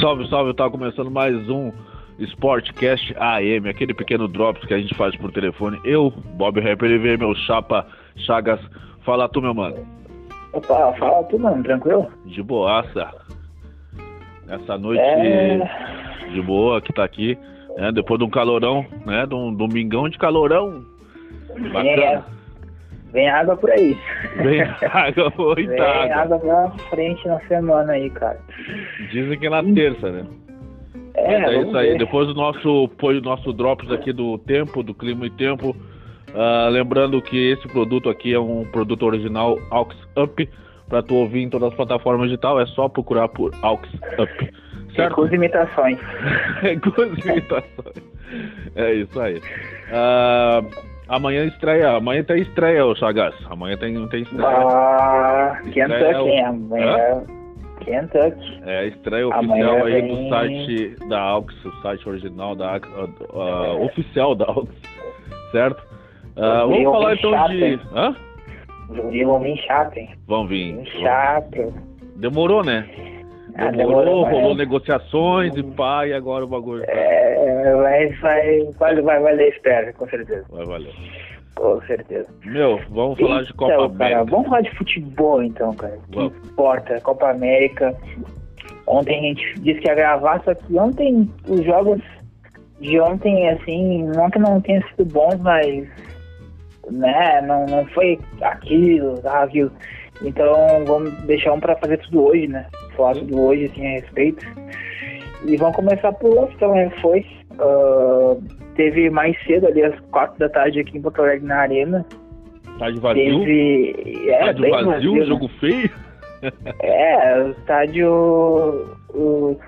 Salve, salve, tá começando mais um Sportcast AM, aquele pequeno drops que a gente faz por telefone. Eu, Bob Rapper, ele veio meu chapa Chagas. Fala tu, meu mano. Opa, fala tu, mano, tranquilo? De boaça. Essa noite É. de boa que tá aqui, né? Depois de um calorão, né? De um domingão de calorão. Vem, Bacana. Vem água por aí. Bem água, Vem muita água. água pra frente na semana aí, cara. Dizem que é na terça, né? É, é isso aí. ver. Depois do nosso, foi o nosso drops aqui do tempo, do clima e tempo. ah, lembrando que esse produto aqui é um produto original Aux Up. Pra tu ouvir em todas as plataformas digital, é só procurar por Aux Up. Certo? Com as imitações. Com as imitações. É isso aí. Ah, amanhã estreia. Amanhã tem estreia, ô Chagas. Amanhã tem, tem estreia. Ah, Estreia Kentucky, o- hein? Amanhã. Kentucky. É a estreia Amanhã oficial aí vem- do site da AUX, o site original da AUX, ah, ah, oficial da AUX, certo? Ah, Vem vamos falar então chato, de. Hã? Vão vir chato, hein? Vão vir. Chato. Demorou, né? Ah, Demorou, demorou, rolou mas- negociações e pá, e agora o bagulho tá- É, vai, vai, vai, vai valer espera, com certeza. vai valer. Com certeza. Meu, vamos falar de Copa Então, cara, América. vamos falar de futebol então, cara. Vamos. que importa? Copa América. Ontem a gente disse que ia gravar, só que ontem os jogos de ontem, assim, não que não tenham sido bons, mas né, não, não foi aquilo, tá, viu? Então vamos deixar um pra fazer tudo hoje, né? Falar tudo hoje, assim, a respeito. E vamos começar por onde também foi. Ah, teve mais cedo ali às quatro da tarde aqui em Porto Alegre na Arena. Tá de vazio? Teve. É, Estádio vazio, vazio, né? jogo feio? É, o estádio. O,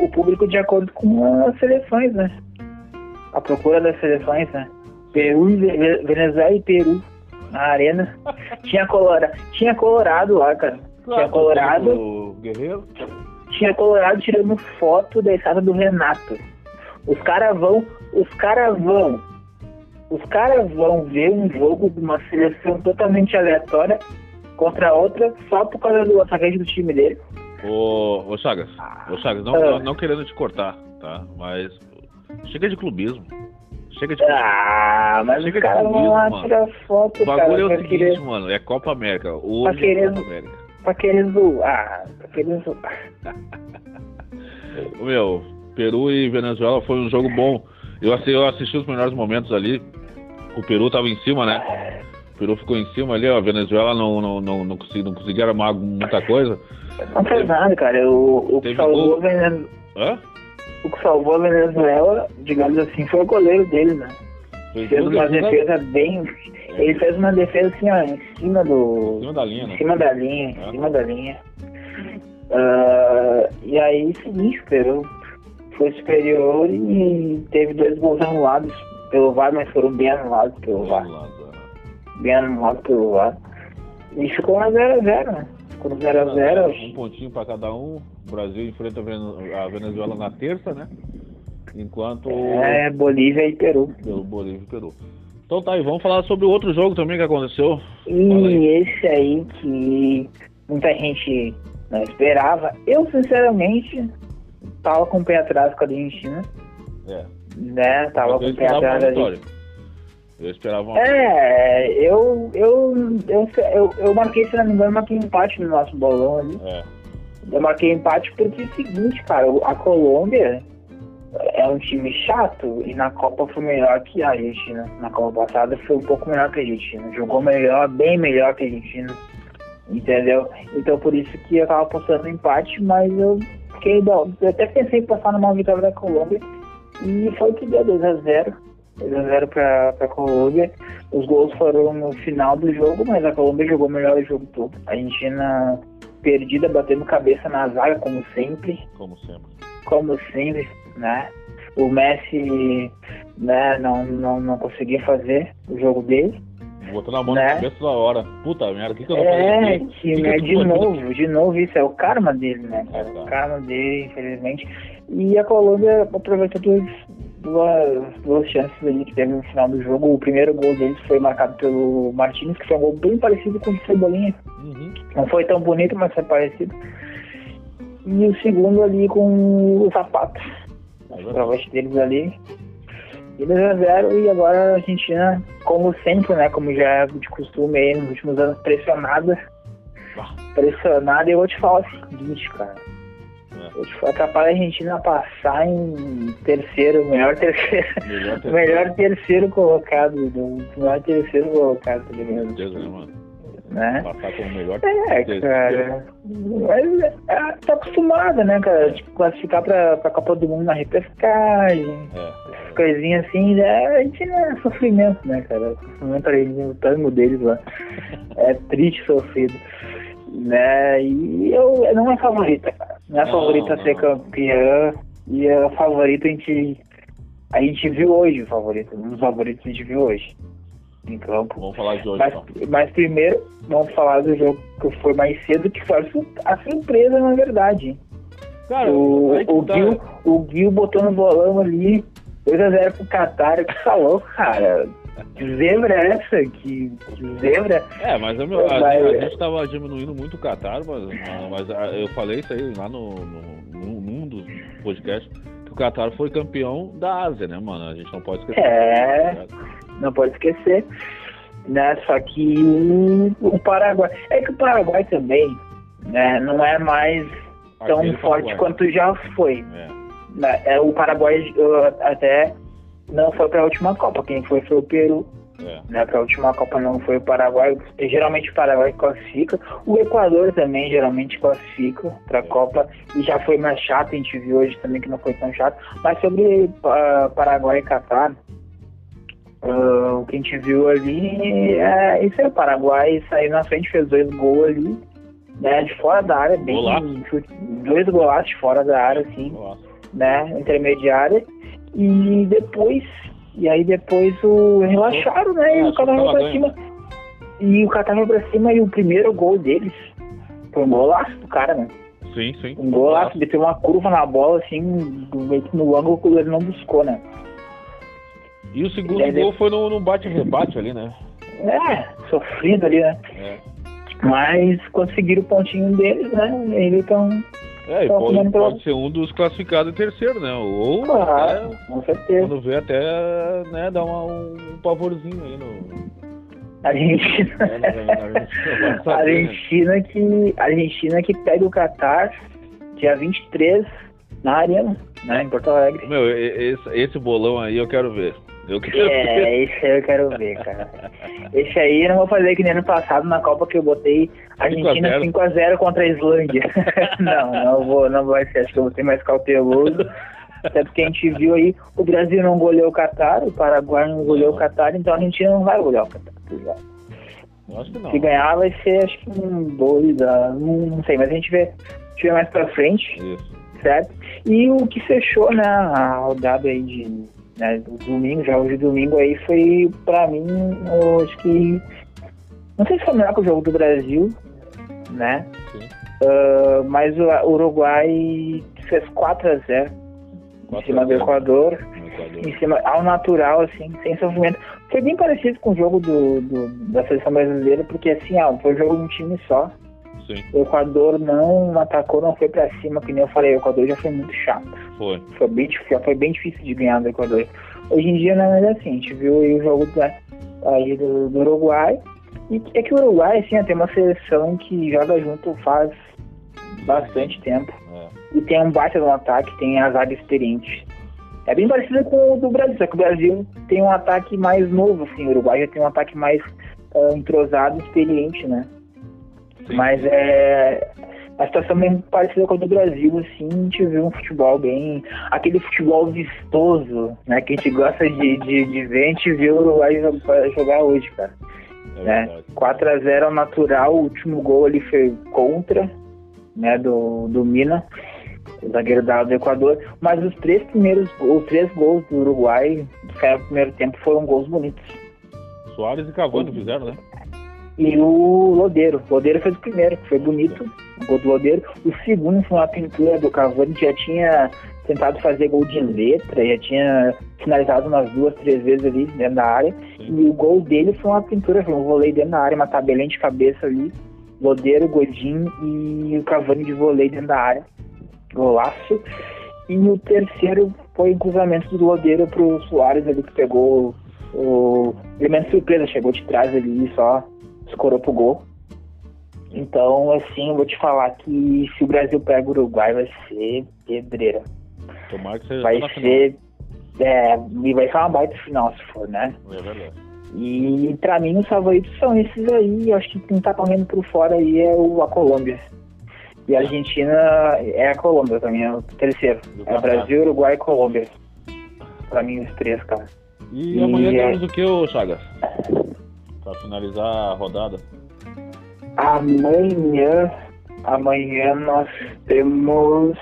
o público de acordo com as seleções, né? A procura das seleções, né? Peru, Ve- Venezuela e Peru na arena. Tinha, colora, tinha Colorado lá, cara. Tinha Colorado, Guerreiro? tinha Colorado tirando foto da estátua do Renato. Os caras vão, os caras vão, os caras vão ver um jogo de uma seleção totalmente aleatória contra outra só por causa do atacante do time dele. Ô, ô Chagas, ô Chagas, não, Ah. não, não querendo te cortar, tá? Mas chega de clubismo. Chega de clubismo. Ah, mas Chega os de caras vão lá mano. tirar foto, O bagulho cara, é o pra seguinte, querer, mano, é Copa América. Pra Hoje é querer- Copa América. pra querer zoar, pra querer zoar. Meu, Peru e Venezuela foi um jogo bom. Eu assisti, eu assisti os melhores momentos ali. O Peru tava em cima, né? O Peru ficou em cima ali, ó. A Venezuela não, não, não, não, consegui, não conseguia armar muita coisa. Não fez nada, cara. O, o que Teve salvou gol. a Vene- Hã? o que salvou a Venezuela, digamos assim, foi o goleiro dele, né? Fez Fez uma defesas- defesa bem. Ele fez uma defesa assim, ó, em cima Em do. cima da linha, Em né? cima da linha, em É. cima da linha. Ah, e aí, seguinte, Peru foi superior e teve dois gols anulados pelo VAR, mas foram bem anulados pelo VAR. Bem anulados pelo VAR. E ficou na 0x0, né? Ficou no 0x0. Um pontinho pra cada um. O Brasil enfrenta a Vene- a Venezuela na terça, né? Enquanto É, Bolívia e Peru. pelo Bolívia e Peru. Então tá aí, vamos falar sobre o outro jogo também que aconteceu. E esse aí que muita gente não esperava. Eu, sinceramente, tava com o pé atrás com a Argentina, É. né? Tava com o pé atrás vitória. Eu esperava uma É, eu, eu, eu, eu, eu marquei, se não me engano, marquei empate no nosso bolão ali. É. Eu marquei empate porque é o seguinte, cara, a Colômbia é um time chato e na Copa foi melhor que a Argentina. Na Copa passada foi um pouco melhor que a Argentina. Jogou melhor, bem melhor que a Argentina. Entendeu? Então por isso que eu tava apostando no empate, mas eu fiquei. Eu até pensei em passar numa vitória da Colômbia e foi que deu 2x0. 2x0 pra, pra Colômbia. Os gols foram no final do jogo, mas a Colômbia jogou melhor o jogo todo. A Argentina perdida, batendo cabeça na zaga, como sempre. Como sempre. Como sempre, né? O Messi né, não, não, não conseguia fazer o jogo dele. Botando a mão Né? na cabeça toda hora. Puta merda, o que, que eu tô É, fazendo aqui? que, Que tô de novo, de novo, isso é o karma dele, né? É, tá. O karma dele, infelizmente. E a Colômbia aproveitou duas, duas, duas chances ali que teve no final do jogo. O primeiro gol deles foi marcado pelo Martins, que foi um gol bem parecido com o de Cebolinha. Uhum. Não foi tão bonito, mas foi parecido. E o segundo ali com o Zapata. É Travante deles ali. E 2x0 e agora a Argentina, como sempre, né? Como já é de costume aí nos últimos anos, pressionada. Pressionada, e eu vou te falar o seguinte, cara. É. Eu te falo, capaz a Argentina passar em terceiro, melhor terceiro. Melhor ter melhor terceiro colocado, do melhor terceiro colocado, tá ligado? certeza, né, mano? Né? Passar como melhor É, cara. Mas é, tá acostumada, né, cara? Tipo, classificar pra, pra Copa do Mundo na repescagem, É. coisinha assim, né? A gente não é sofrimento, né, cara? Sofrimento ali, o tango deles lá. É triste sofrido. Né? E eu não é favorita, cara. Não é Não, favorita ser campeã. E a favorita a gente. A gente viu hoje o favorito. Um dos favoritos a gente viu hoje. Em campo. Vamos falar de hoje, Mas, então. mas primeiro, vamos falar do jogo que foi mais cedo, que foi a sur- a surpresa, na verdade. Cara, O, o, tá. Gil, o Gil botou no bolão ali 2x0 pro Qatar, que falou, cara. Que zebra é essa? Que, que zebra? É, mas eu, a, a gente tava diminuindo muito o Qatar, mas, mas eu falei isso aí lá no, no, num- num dos podcasts, que o Qatar foi campeão da Ásia, né, mano? A gente não pode esquecer. É. Não pode esquecer. Né? Só que o Paraguai. É que o Paraguai também né, não é mais tão Aquele forte Paraguai. quanto já foi. É. né? É, o Paraguai uh, até não foi para a última Copa. Quem foi foi o Peru. É. Né? Para a última Copa não foi o Paraguai. Geralmente o Paraguai classifica. O Equador também geralmente classifica para a Copa. E já foi mais chato. A gente viu hoje também que não foi tão chato. Mas sobre uh, Paraguai e Catar. Uh, o que a gente viu ali é isso aí, o Paraguai saiu na frente, fez dois gols ali, né, de fora da área, bem Golaço. dois golaços de fora da área, assim, Nossa. né, intermediária, e depois, e aí depois o relaxaram, né, e É, o achou foi pra cima, e o Qatar foi pra cima, e o primeiro gol deles foi um golaço do cara, né, Sim, sim. um golaço, meteu uma curva na bola, assim, meio que no ângulo que ele não buscou, né. E o segundo Ele- gol foi no, no bate-rebate ali, né? É, sofrido ali, né. É. Mas conseguiram o pontinho deles, né? Eles estão. É, e pode, pode ser um dos classificados em terceiro, né? Ou Claro, até, com certeza. quando vê até, né, dar uma, um, pavorzinho aí no... Argentina. É, Argentina, saber, né? Argentina que. A Argentina que pega o Qatar dia 23 na Arena, né? Em Porto Alegre. Meu, e- esse, esse bolão aí eu quero ver. Eu quero. É, esse aí eu quero ver, cara. Esse aí eu não vou fazer que nem ano passado na Copa que eu botei Argentina 5 5x0 contra a Islândia. não, não vou, não vai ser. Acho que eu vou ser mais cauteloso. Até porque a gente viu aí, o Brasil não goleou o Qatar, o Paraguai não goleou o Qatar, então a Argentina não vai golear o Qatar. tá acho que não. Se ganhar vai ser acho que um 2 a. Não, não sei, mas a gente vê, a gente vê mais pra frente, Isso. certo? E o que fechou, né, a rodada aí de. Né, do domingo, já hoje domingo aí foi pra mim, eu acho que. Não sei se foi melhor que o jogo do Brasil, né? Ah, mas o Uruguai fez 4x0 em cima do Equador Equador. em cima, ao natural, assim, sem sofrimento. Foi bem parecido com o jogo do, do- da seleção brasileira, porque assim, ó, foi um jogo de um time só. Sim, O Equador não atacou, não foi pra cima, que nem eu falei, o Equador já foi muito chato. foi. Foi bem, difícil- já foi bem difícil de ganhar do Equador. Hoje em dia não é assim, a gente viu aí o jogo da, aí do, do Uruguai. E é que o Uruguai, assim, tem uma seleção que joga junto faz bastante tempo É. e tem um baita no ataque, tem a zaga experiente. É bem parecido com o do Brasil, só que o Brasil tem um ataque mais novo, assim, o Uruguai já tem um ataque mais ah, entrosado, experiente, né? Sim. Mas é a situação bem parecida com a do Brasil, assim, a gente viu um futebol bem. aquele futebol vistoso, né? Que a gente gosta de, de, de ver, a gente viu o Uruguai jogar- hoje, cara É né? verdade. 4x0 ao natural, o último gol ali foi contra, né, do, do Mina, o zagueiro da- do Equador, mas os três primeiros, os três gols do Uruguai, que era o primeiro tempo, foram gols bonitos. Soares e Cavani fizeram, né? E o Lodeiro, o Lodeiro fez o primeiro, que foi bonito, o gol do Lodeiro. O segundo foi uma pintura do Cavani, que já tinha tentado fazer gol de letra, já tinha finalizado umas duas, três vezes ali dentro da área. E o gol dele foi uma pintura, foi um voleio dentro da área, uma tabelinha de cabeça ali. Lodeiro, Godinho e o Cavani de voleio dentro da área. golaço. E o terceiro foi um cruzamento do Lodeiro pro Soares ali que pegou o elemento surpresa, chegou de trás ali e só escorou pro gol. Então, assim, eu vou te falar que se o Brasil pega o Uruguai vai ser pedreira. Tomara que seja Vai ser. É, e vai ser uma baita final se for, né? É verdade. E pra mim os favoritos são esses aí. Eu acho que quem tá correndo por fora aí é o, a Colômbia. E a Argentina é a Colômbia também, é o terceiro. Do É. Brasil, Uruguai e Colômbia. Pra mim os três, cara. E E amanhã é- temos o que, ô Chagas? Pra finalizar a rodada. Amanhã. Amanhã nós temos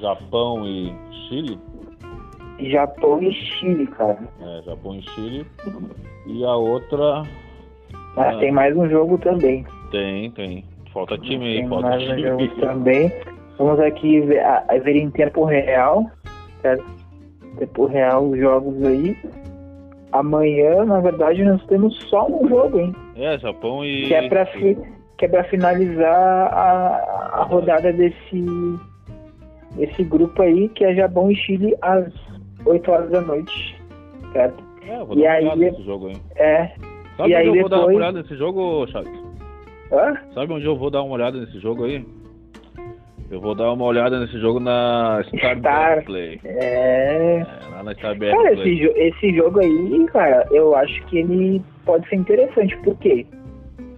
Japão e Chile. Japão e Chile, cara. É, Japão e Chile. E a outra Mas Ah. tem mais um jogo também. tem, tem. Falta time aí, Tem falta mais um time. jogo também. Vamos aqui ver, ver em tempo real. Certo? Tempo real os jogos aí. Amanhã, na verdade, nós temos só um jogo, hein? É, Japão e. Que é pra, fi- que é pra finalizar a, a rodada desse, desse grupo aí, que é Japão e Chile às 8 horas da noite. Certo? É, vou E dar aí- olhada nesse jogo aí. É. Sabe E onde aí eu vou dar uma depois- olhada nesse jogo, Chagas? Hã? Sabe onde eu vou dar uma olhada nesse jogo aí? Eu vou dar uma olhada nesse jogo na Star, Star. Play. É. É, lá na Star Cara, Play. esse, esse jogo aí, cara, eu acho que ele pode ser interessante. Por quê?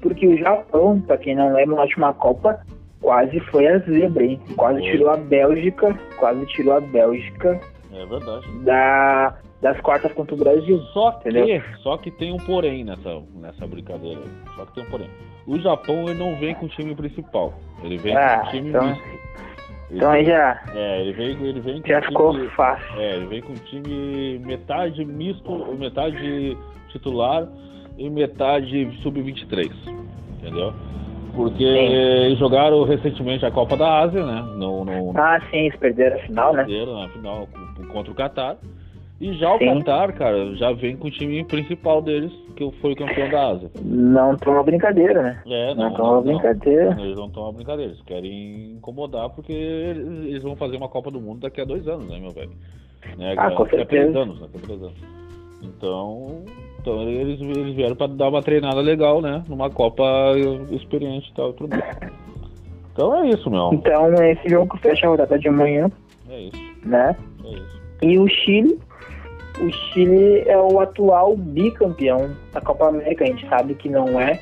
Porque o Japão, pra quem não lembra, na última Copa, quase foi a zebra, hein? Quase Foi. tirou a Bélgica, quase tirou a Bélgica É verdade. da, das quartas contra o Brasil. Só que, Entendeu? só que tem um porém nessa, nessa brincadeira. Só que tem um porém. O Japão ele não vem com o time principal. Ele vem Ah, com o time então- misto. Ele Então aí já, É, ele vem, ele vem com já um ficou time, fácil. É, ele vem com um time metade misto, metade titular e metade sub-23. Entendeu? Porque Sim. jogaram recentemente a Copa da Ásia, né? No, no, Ah, sim, eles perderam a final, né? brasileiro, na final contra o Qatar. E já o Sim. Qatar, cara, já vem com o time principal deles, que foi campeão da Ásia. Não uma brincadeira, né? É, Não, não, tô uma brincadeira. Eles não estão brincadeira, eles querem incomodar porque eles vão fazer uma Copa do Mundo daqui a dois anos, né, meu velho? Né, Ah, com daqui a três certeza. anos, daqui a três anos. Então, então eles, eles vieram pra dar uma treinada legal, né? Numa Copa experiente e tal, tudo. Então é isso, meu. Então, esse jogo fecha a rodada de amanhã, É isso, né? é isso. E o Chile, o Chile é o atual bicampeão da Copa América. A gente sabe que não é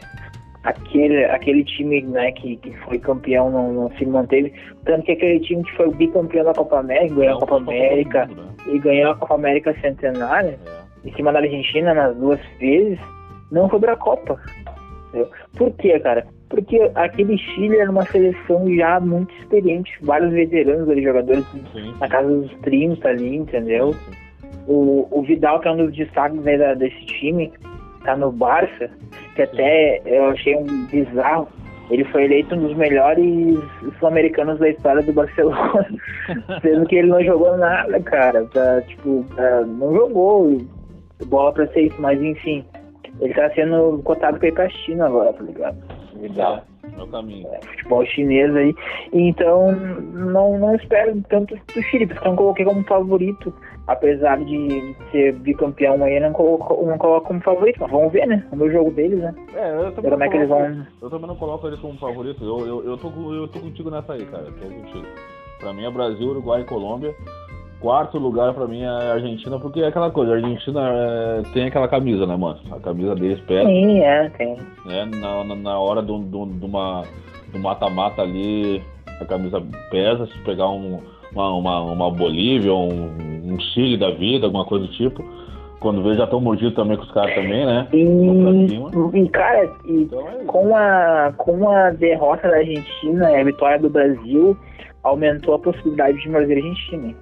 aquele, aquele time né, que, que foi campeão, não, não se manteve. Tanto que aquele time que foi o bicampeão da Copa América, ganhou a Copa América né? e ganhou a Copa América Centenária, É. em cima da Argentina nas duas vezes, não foi pra Copa. entendeu? Por quê, cara? Porque aquele Chile era uma seleção já muito experiente, vários veteranos ali, jogadores Sim, sim. na casa dos 30 ali, entendeu? Sim. O, o Vidal, que é um dos destaques da- desse time, tá no Barça, que até eu achei um bizarro. Ele foi eleito um dos melhores sul-americanos da história do Barcelona, sendo que ele não jogou nada, cara. Pra, tipo, pra- não jogou bola pra ser isso, mas enfim. Ele tá sendo cotado pra ir pra China agora, tá ligado? Vidal É o caminho. é, futebol chinês aí. Então, não, não espero tanto do Chile, porque eu não coloquei como favorito, apesar de ser bicampeão aí, não coloco, não coloco como favorito, mas vamos ver, né? O jogo deles, né? É, eu também, como é que eles vão. eu também não coloco eles como favorito. Eu, eu, eu, tô, eu tô contigo nessa aí, cara. Eu tô contigo. Pra mim é Brasil, Uruguai e Colômbia. Quarto lugar pra mim é Argentina, porque é aquela coisa, a Argentina é, tem aquela camisa, né, mano? A camisa deles pesa, Sim, é, tem. Na, na, na hora do, do, do, uma, do mata-mata ali, a camisa pesa. Se pegar um, uma, uma, uma Bolívia, um, um Chile da vida, alguma coisa do tipo. Quando vê, já estão mordidos também com os caras também, né? E, e cara, e Então é com a, com a derrota da Argentina e a vitória do Brasil, aumentou a possibilidade de Brasil e Argentina.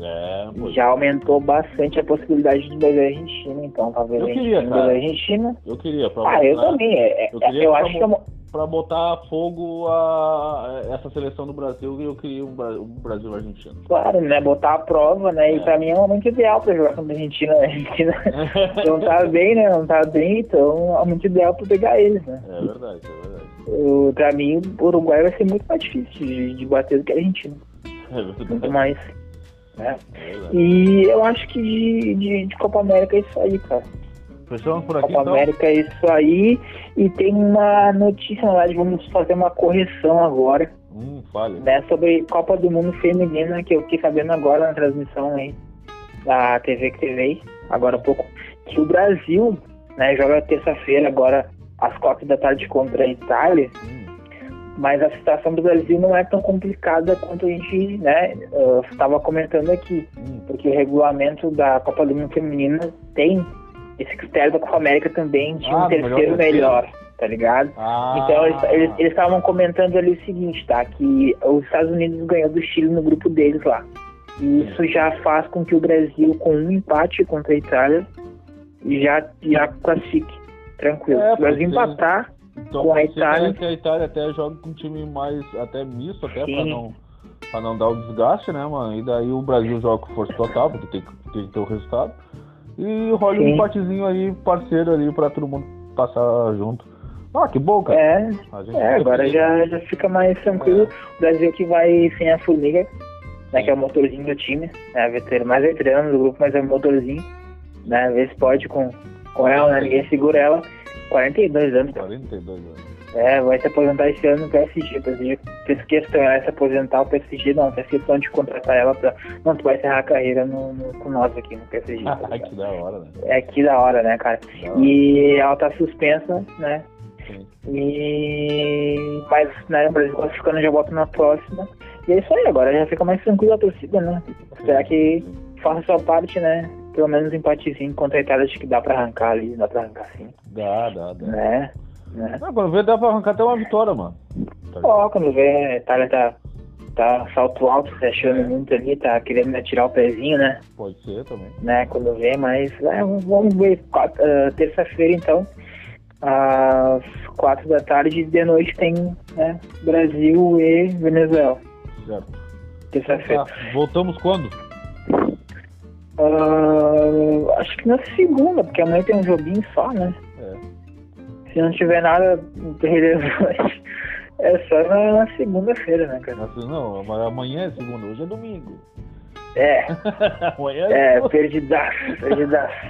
É, Já aumentou bastante a possibilidade de Brasil e Argentina, então talvez Eu a queria, Argentina, cara. Brasil e Argentina. eu queria. Pra Ah, eu também. É, é- eu queria eu pra acho que é uma, Pra botar fogo a essa seleção do Brasil e eu queria um, Bra- um Brasil e Argentina. claro, né? Botar a prova, né? E É. pra mim é um momento ideal pra jogar contra a Argentina. A Argentina não tá bem, né? Não tá bem, então é um momento ideal pra pegar eles, né? É verdade, é verdade. o, pra mim, o Uruguai vai ser muito mais difícil de, de bater do que a Argentina. É verdade. Muito mais. Né? É. E eu acho que de, de, de Copa América é isso aí, cara. Fechamos por aqui, Copa então? América é isso aí. E tem uma notícia, na verdade, vamos fazer uma correção agora, Hum, fale. né, sobre Copa do Mundo Feminina, que eu fiquei sabendo agora na transmissão aí da TV que teve aí, agora há pouco, que o Brasil, né, joga terça-feira agora às quatro da tarde contra a Itália, Hum, mas a situação do Brasil não é tão complicada quanto a gente, né, estava comentando aqui hum. porque o regulamento da Copa do Mundo Feminina tem esse critério da Copa América também de Ah, um melhor terceiro terceiro. melhor, tá ligado? Ah, Então eles- estavam comentando ali o seguinte, tá? Que os Estados Unidos ganhou do Chile no grupo deles lá. E isso já faz com que o Brasil, com um empate contra a Itália, já, já classifique. Tranquilo. É, Se o Brasil empatar, então com a Itália- que a Itália até joga com um time mais até misto, até pra Sim. não, pra não dar o desgaste, né, mano? E daí o Brasil joga com força total, porque tem, que- tem que ter o resultado. E rola um empatezinho aí, parceiro ali, pra todo mundo passar junto. Ah, que bom, cara. é, É, agora já, já fica mais tranquilo. O Brasil que vai sem a Formiga, né, que é o motorzinho do time, né, veterano, mais veterano do grupo, mas é o motorzinho, né, ver se pode com, com ela, né, ninguém segura ela. 42 anos, cara. 42 anos. É, vai se aposentar esse ano no PSG. O PSG fez questão ela se aposentar, o PSG não, fez questão de contratar ela pra. Não, tu vai encerrar a carreira no, no- com nós aqui no PSG. tá ligado? que da hora, né? é que da hora, né, cara? Hora. E ela tá suspensa, né? Sim. E mas né, o Brasil classificando já volta na próxima. E é isso aí, agora já fica mais tranquilo a torcida, né? Esperar que faça sua parte, né? Pelo menos um empatezinho contra a Itália, acho que dá pra arrancar ali, dá pra arrancar sim, Dá, dá, dá. né? Né? Não, quando vê, dá pra arrancar até uma vitória, mano. Tá? Ó, quando vê, a Itália tá, tá salto alto, se achando muito ali, tá querendo né, tirar o pezinho, né? Pode ser também. né, quando vê, mas é, vamos ver. Ah, Terça-feira, então, às quatro da tarde, de noite tem né, Brasil e Venezuela. Certo. Terça-feira. Tá, voltamos quando? Ah, acho que na segunda, porque amanhã tem um joguinho só, né? É. Se não tiver nada relevante, é só na, segunda-feira, né, cara? Não, amanhã é segunda, hoje é domingo. É, amanhã é, segunda. perdidaço, perdidaço.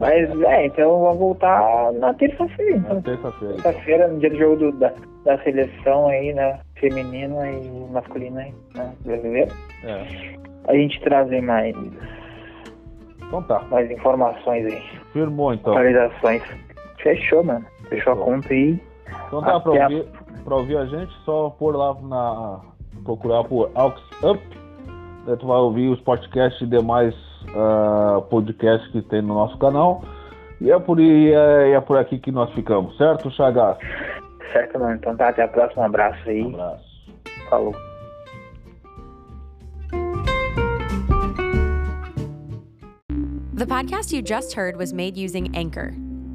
Mas, é, então vamos voltar na terça-feira, então. Na terça-feira. Terça-feira, no dia do jogo do- da, da seleção aí, né? Feminina e masculina aí, né? Brasileira. É. A gente traz aí mais, Então tá. mais informações aí, Firmou então. atualizações. Fechou, mano. Fechou a conta aí. Então tá, pra Até a- ouvir, pra ouvir a gente, só pôr lá na. procurar por Aux Up. Daí tu vai ouvir os podcasts e demais ah, podcasts que tem no nosso canal. E é por, e é, e é por aqui que nós ficamos, certo, Chagas? Certo, mano. Então tá, até a próxima. Um abraço aí. Um abraço. Falou. The podcast you just heard was made using Anchor.